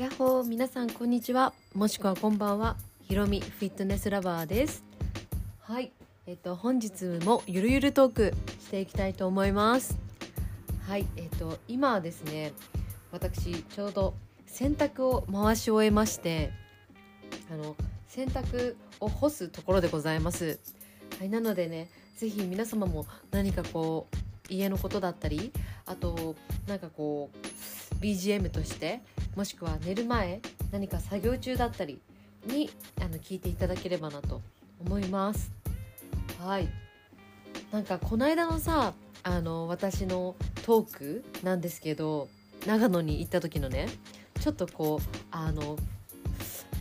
やっほー皆さんこんにちは。もしくはこんばんは。ひろみフィットネスラバーです。はい。えっと本日もゆるゆるトークしていきたいと思います。はい。えっと今はですね私ちょうど洗濯を回し終えましてあの洗濯を干すところでございます。はい。なのでね是非皆様も何かこう家のことだったりあとなんかこう BGM としてもしくは寝る前何か作業中だったりにあの聞いていただければなと思います。はい。なんかこの間のさあの私のトークなんですけど長野に行った時のねちょっとこうあの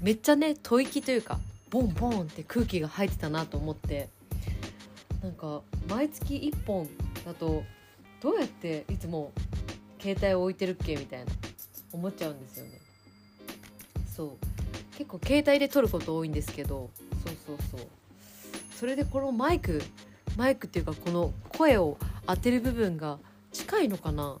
めっちゃね吐息というかボンボンって空気が入ってたなと思ってなんか毎月1本だとどうやっていつも携帯を置いてるっけみたいな。思っちゃうんですよね。そう。結構携帯で撮ること多いんですけど。そうそうそう。それでこのマイクマイクっていうかこの声を当てる部分が近いのかな。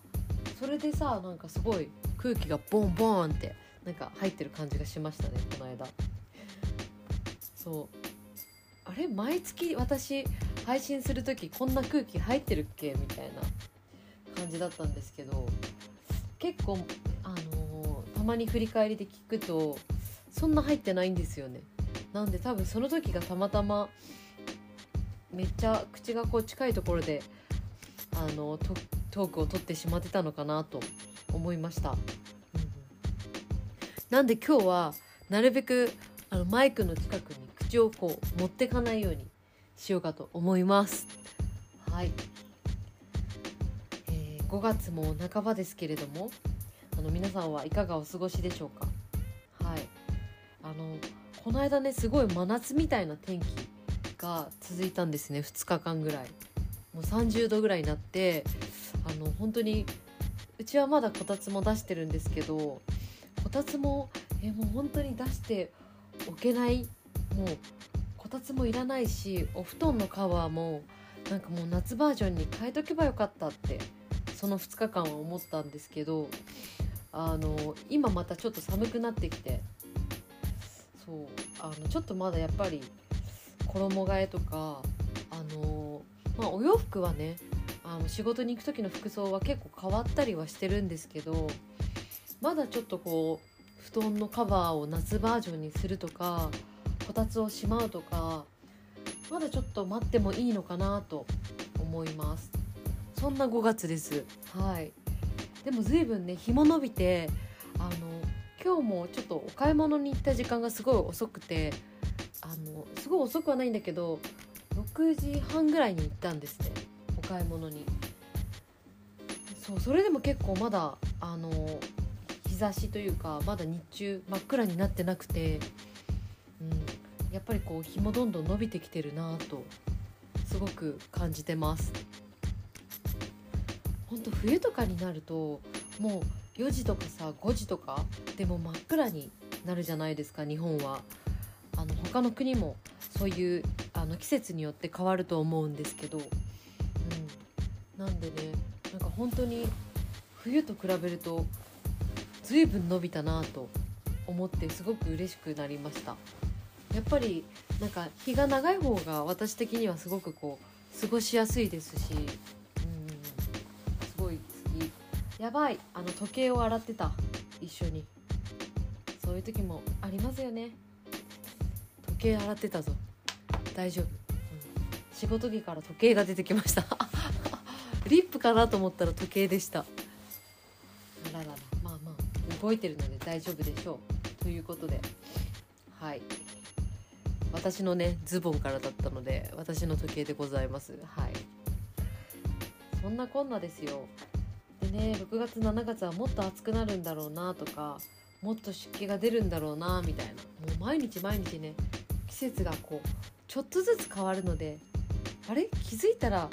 それでさなんかすごい空気がボンボンってなんか入ってる感じがしましたねこの間。そう。あれ？毎月私配信する時こんな空気入ってるっけ？みたいな感じだったんですけど。結構あの、たまに振り返りで聞くとそんな入ってないんですよね。なんで多分その時がたまたまめっちゃ口がこう近いところであのトークを取ってしまってたのかなと思いました、なんで今日はなるべくあのマイクの近くに口をこう持ってかないようにしようかと思います。はい。5月も半ばですけれどもあの皆さんはいかがお過ごしでしょうか？はい。あのこの間ねすごい真夏みたいな天気が続いたんですね。2日間ぐらい。もう30度ぐらいになってあの本当にうちはまだこたつも出してるんですけどこたつもえもう本当に出しておけない。もうこたつもいらないしお布団のカバーもなんかもう夏バージョンに変えとけばよかったってその2日間は思ったんですけどあの今またちょっと寒くなってきて。そうあのちょっとまだやっぱり衣替えとかあの、まあ、お洋服はねあの仕事に行く時の服装は結構変わったりはしてるんですけどまだちょっとこう布団のカバーを夏バージョンにするとかこたつをしまうとかまだちょっと待ってもいいのかなと思います。そんな5月です。はい。でも随分ね日も伸びてあの今日もちょっとお買い物に行った時間がすごい遅くてあのすごい遅くはないんだけど6時半ぐらいに行ったんですねお買い物に。そうそれでも結構まだあの日差しというかまだ日中真っ暗になってなくて、うん、やっぱりこう日もどんどん伸びてきてるなとすごく感じてます。本当冬とかになるともう4時とかさ5時とかでも真っ暗になるじゃないですか日本は。あの他の国もそういうあの季節によって変わると思うんですけど、うん、なんでねなんか本当に冬と比べると随分伸びたなと思ってすごく嬉しくなりました。やっぱりなんか日が長い方が私的にはすごくこう過ごしやすいですし。やばい。あの時計を洗ってた。一緒に。そういう時もありますよね。時計洗ってたぞ。大丈夫、うん、仕事着から時計が出てきました。リップかなと思ったら時計でした。あららら。まあまあ動いてるので大丈夫でしょう。ということで。はい。私のねズボンからだったので私の時計でございます。はい。そんなこんなですよ。ね6月7月はもっと暑くなるんだろうなとかもっと湿気が出るんだろうなみたいな。もう毎日毎日ね季節がこうちょっとずつ変わるのであれ？気づいたら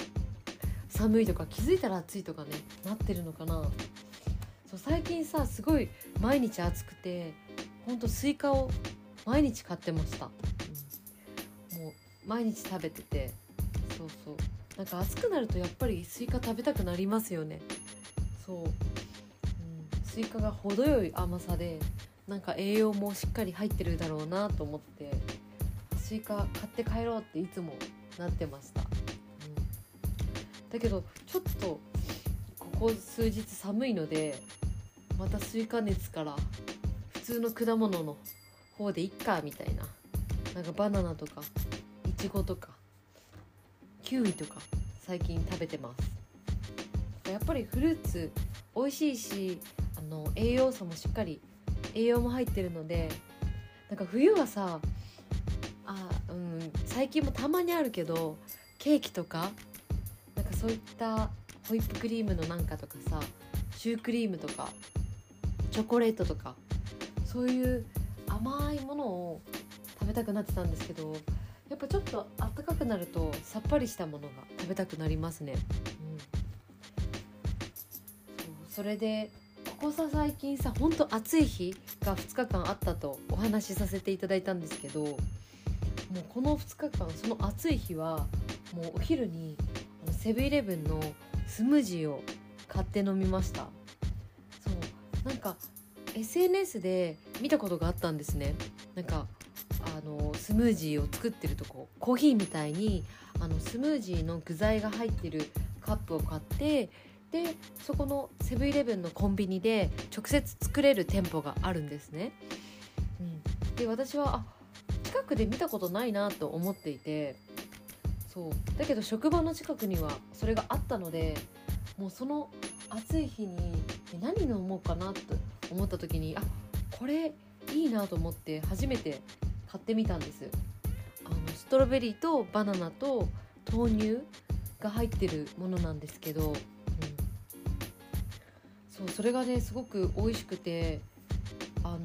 寒いとか気づいたら暑いとかねなってるのかな。そう最近さすごい毎日暑くてほんとスイカを毎日買ってました、うん、もう毎日食べてて。そうそう。なんか暑くなるとやっぱりスイカ食べたくなりますよね。そう、うん、スイカが程よい甘さでなんか栄養もしっかり入ってるだろうなと思ってスイカ買って帰ろうっていつもなってました、うん、だけどちょっとここ数日寒いのでまたスイカ熱から普通の果物の方でいっかみたいな。なんかバナナとかいちごとかキウイとか最近食べてます。やっぱりフルーツ美味しいしあの栄養素もしっかり栄養も入ってるのでなんか冬はさあ、うん、最近もたまにあるけどケーキとかなんかそういったホイップクリームのなんかとかさシュークリームとかチョコレートとかそういう甘いものを食べたくなってたんですけどやっぱちょっと暖かくなるとさっぱりしたものが食べたくなりますね。それでここさ最近さほんと暑い日が2日間あったとお話しさせていただいたんですけどもうこの2日間その暑い日はもうお昼にセブンイレブンのスムージーを買って飲みました。そうなんか SNS で見たことがあったんですね。なんかあのスムージーを作ってるとこコーヒーみたいにあのスムージーの具材が入ってるカップを買ってでそこのセブンイレブンのコンビニで直接作れる店舗があるんですね。うん、で私はあ近くで見たことないなと思っていてそう。だけど職場の近くにはそれがあったのでもうその暑い日に何飲もうかなと思った時にあこれいいなと思って初めて買ってみたんです。あのストロベリーとバナナと豆乳が入ってるものなんですけどそうそれがねすごく美味しくてあの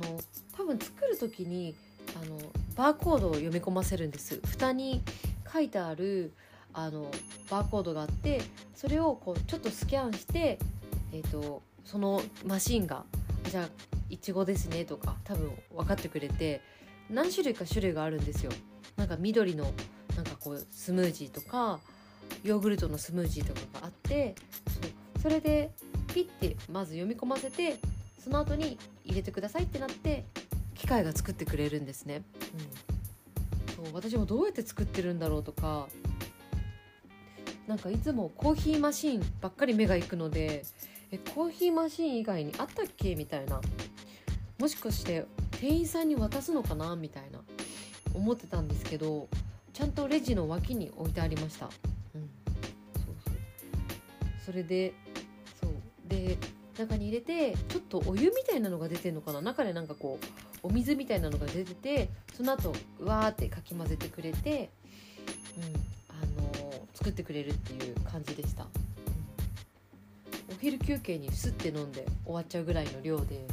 多分作る時にあのバーコードを読み込ませるんです。蓋に書いてあるあのバーコードがあってそれをこうちょっとスキャンして、えーと、そのマシンがじゃあいちごですねとか多分分かってくれて何種類か種類があるんですよ。なんか緑のなんかこうスムージーとかヨーグルトのスムージーとかがあってそうそれでピッてまず読み込ませてその後に入れてくださいってなって機械が作ってくれるんですね、うん、そう私もどうやって作ってるんだろうとかなんかいつもコーヒーマシンばっかり目が行くのでえコーヒーマシン以外にあったっけみたいな。もしかして店員さんに渡すのかな？みたいな。思ってたんですけどちゃんとレジの脇に置いてありました、うん、そうそう。それでで中に入れてちょっとお湯みたいなのが出てるのかな？中でなんかこうお水みたいなのが出ててその後わーってかき混ぜてくれて、うんあのー、作ってくれるっていう感じでした、うん、お昼休憩にスッて飲んで終わっちゃうぐらいの量で、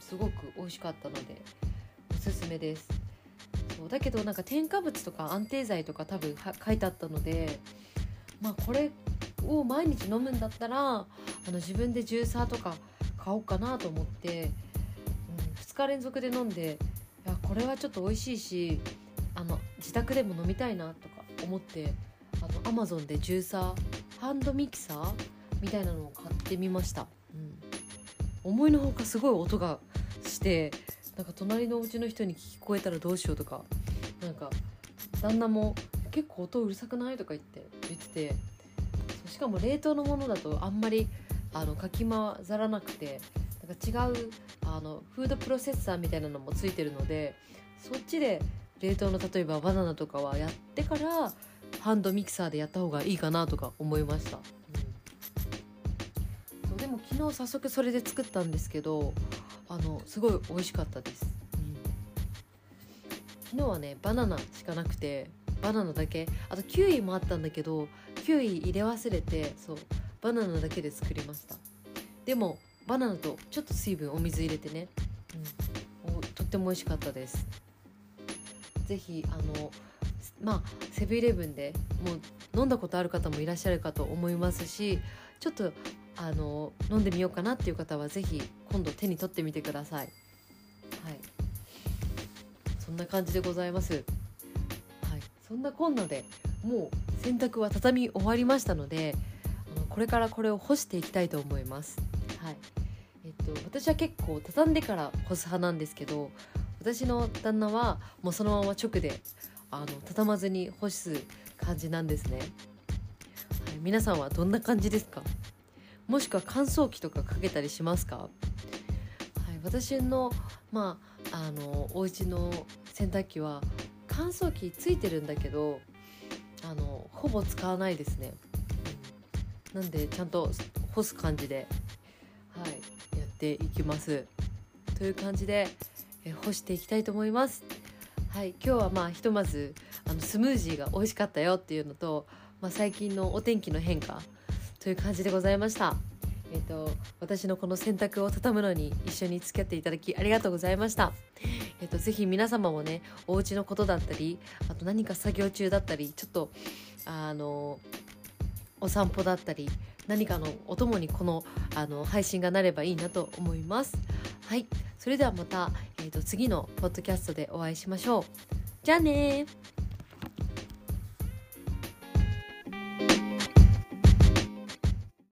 すごく美味しかったのでおすすめです。そうだけどなんか添加物とか安定剤とか多分書いてあったのでまあこれを毎日飲むんだったらあの自分でジューサーとか買おうかなと思って、うん、2日連続で飲んでいやこれはちょっと美味しいしあの自宅でも飲みたいなとか思ってあの Amazon でジューサーハンドミキサーみたいなのを買ってみました、うん、思いのほかすごい音がしてなんか隣のお家の人に聞こえたらどうしようとかなんか旦那も「結構音うるさくない?」とか言って言っててしかも冷凍のものだとあんまりあのかき混ざらなくてなんか違うあのフードプロセッサーみたいなのもついてるのでそっちで冷凍の例えばバナナとかはやってからハンドミキサーでやった方がいいかなとか思いました、うん、そうでも昨日早速それで作ったんですけどあのすごい美味しかったです、うん、昨日はねバナナしかなくてバナナだけ。あとキウイもあったんだけどキウイ入れ忘れてそうバナナだけで作りました。でもバナナとちょっと水分お水入れてね、うん、とっても美味しかったです。是非あのまあセブンイレブンでもう飲んだことある方もいらっしゃるかと思いますしちょっとあの飲んでみようかなっていう方は是非今度手に取ってみてください。はい。そんな感じでございます。はい。そんなこんなでもう洗濯は畳み終わりましたのであのこれからこれを干していきたいと思います。はい。えっと、私は結構畳んでから干す派なんですけど私の旦那はもうそのまま直であの畳まずに干す感じなんですね、はい、皆さんはどんな感じですか？もしくは乾燥機とかかけたりしますか、はい、私のまああのお家の洗濯機は乾燥機ついてるんだけどあのほぼ使わないですね、なんでちゃんと干す感じではいやっていきますという感じでえ干していきたいと思いますはい今日はまあひとまずあのスムージーが美味しかったよっていうのと、まあ、最近のお天気の変化という感じでございました。えーと、私のこの洗濯を畳むのに一緒に付き合っていただきありがとうございました。えっと、ぜひ皆様もねお家のことだったりあと何か作業中だったりちょっとあのお散歩だったり何かのお供にこのあの配信がなればいいなと思います。はいそれではまた、えーと次のポッドキャストでお会いしましょう。じゃあね